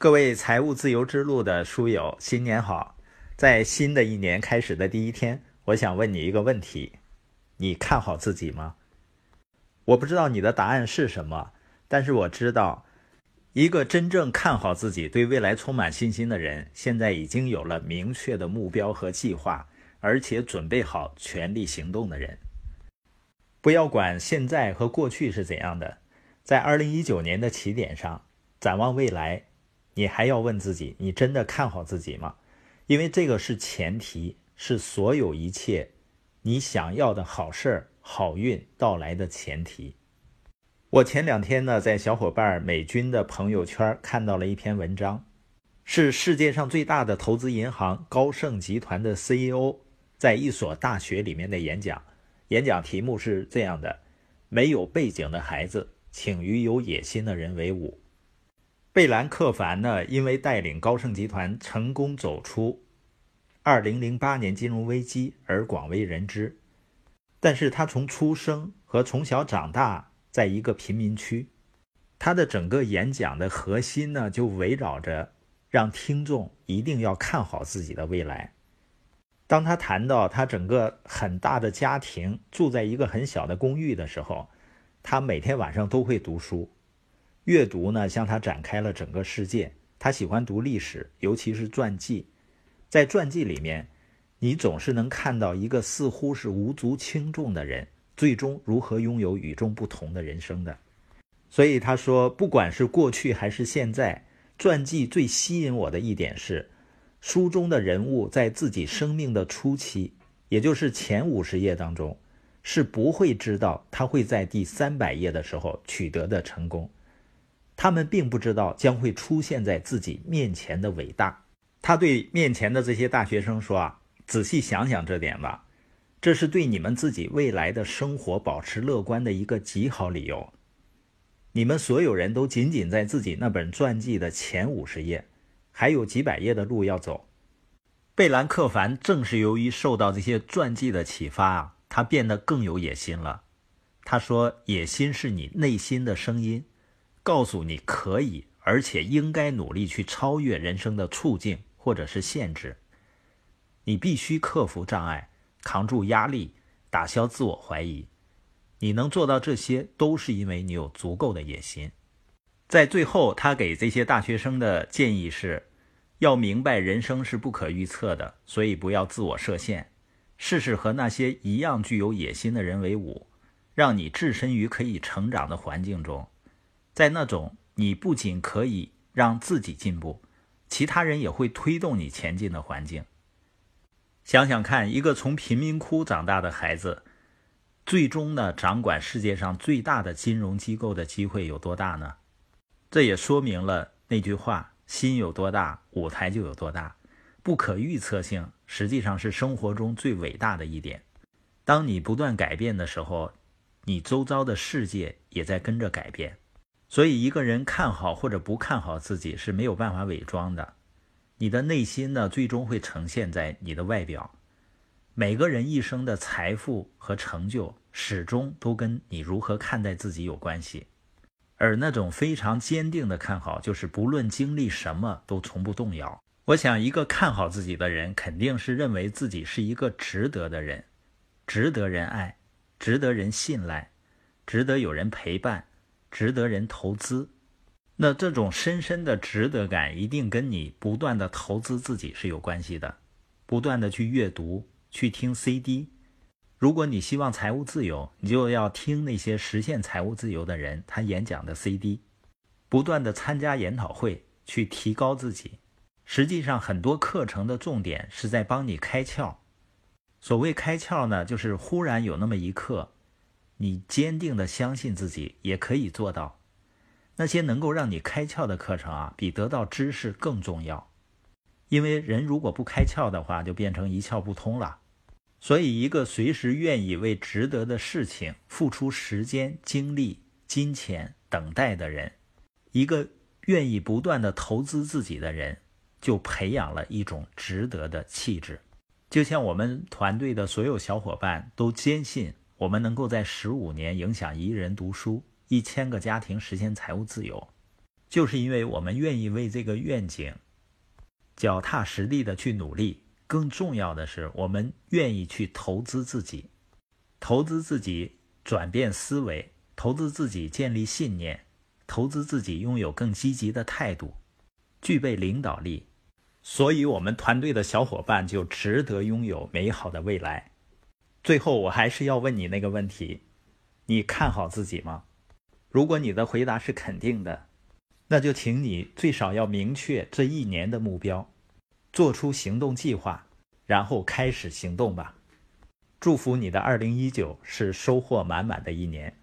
各位财务自由之路的书友，新年好！在新的一年开始的第一天，我想问你一个问题：你看好自己吗？我不知道你的答案是什么，但是我知道，一个真正看好自己、对未来充满信心的人，现在已经有了明确的目标和计划，而且准备好全力行动的人。不要管现在和过去是怎样的，在二零一九年的起点上展望未来，你还要问自己：你真的看好自己吗？因为这个是前提，是所有一切你想要的好事儿、好运到来的前提。我前两天呢，在小伙伴美军的朋友圈看到了一篇文章，是世界上最大的投资银行高盛集团的 CEO 在一所大学里面的演讲。演讲题目是这样的：没有背景的孩子，请与有野心的人为伍。贝兰克凡呢，因为带领高盛集团成功走出2008年金融危机而广为人知。但是他从出生和从小长大在一个贫民区，他的整个演讲的核心呢，就围绕着让听众一定要看好自己的未来。当他谈到他整个很大的家庭住在一个很小的公寓的时候，他每天晚上都会读书，阅读呢向他展开了整个世界。他喜欢读历史，尤其是传记，在传记里面，你总是能看到一个似乎是无足轻重的人，最终如何拥有与众不同的人生的。所以他说，不管是过去还是现在，传记最吸引我的一点是。书中的人物在自己生命的初期，也就是前五十页当中，是不会知道他会在第三百页的时候取得的成功。他们并不知道将会出现在自己面前的伟大。他对面前的这些大学生说：“啊，仔细想想这点吧，这是对你们自己未来的生活保持乐观的一个极好理由。你们所有人都仅仅在自己那本传记的前五十页。”还有几百页的路要走。贝兰克凡正是由于受到这些传记的启发啊，他变得更有野心了。他说：“野心是你内心的声音，告诉你可以，而且应该努力去超越人生的处境或者是限制。你必须克服障碍，扛住压力，打消自我怀疑。你能做到这些，都是因为你有足够的野心。”在最后，他给这些大学生的建议是。要明白，人生是不可预测的，所以不要自我设限，试试和那些一样具有野心的人为伍，让你置身于可以成长的环境中，在那种你不仅可以让自己进步，其他人也会推动你前进的环境。想想看，一个从贫民窟长大的孩子，最终呢，掌管世界上最大的金融机构的机会有多大呢？这也说明了那句话。心有多大，舞台就有多大。不可预测性实际上是生活中最伟大的一点。当你不断改变的时候，你周遭的世界也在跟着改变。所以，一个人看好或者不看好自己是没有办法伪装的。你的内心呢，最终会呈现在你的外表。每个人一生的财富和成就，始终都跟你如何看待自己有关系。而那种非常坚定的看好，就是不论经历什么都从不动摇。我想，一个看好自己的人，肯定是认为自己是一个值得的人，值得人爱，值得人信赖，值得有人陪伴，值得人投资。那这种深深的值得感，一定跟你不断的投资自己是有关系的，不断的去阅读，去听 CD。如果你希望财务自由，你就要听那些实现财务自由的人他演讲的 CD，不断的参加研讨会去提高自己。实际上，很多课程的重点是在帮你开窍。所谓开窍呢，就是忽然有那么一刻，你坚定的相信自己也可以做到。那些能够让你开窍的课程啊，比得到知识更重要。因为人如果不开窍的话，就变成一窍不通了。所以，一个随时愿意为值得的事情付出时间、精力、金钱、等待的人，一个愿意不断的投资自己的人，就培养了一种值得的气质。就像我们团队的所有小伙伴都坚信，我们能够在十五年影响一人读书、一千个家庭实现财务自由。就是因为我们愿意为这个愿景脚踏实地的去努力。更重要的是，我们愿意去投资自己，投资自己转变思维，投资自己建立信念，投资自己拥有更积极的态度，具备领导力。所以，我们团队的小伙伴就值得拥有美好的未来。最后，我还是要问你那个问题：你看好自己吗？如果你的回答是肯定的，那就请你最少要明确这一年的目标。做出行动计划，然后开始行动吧。祝福你的二零一九是收获满满的一年。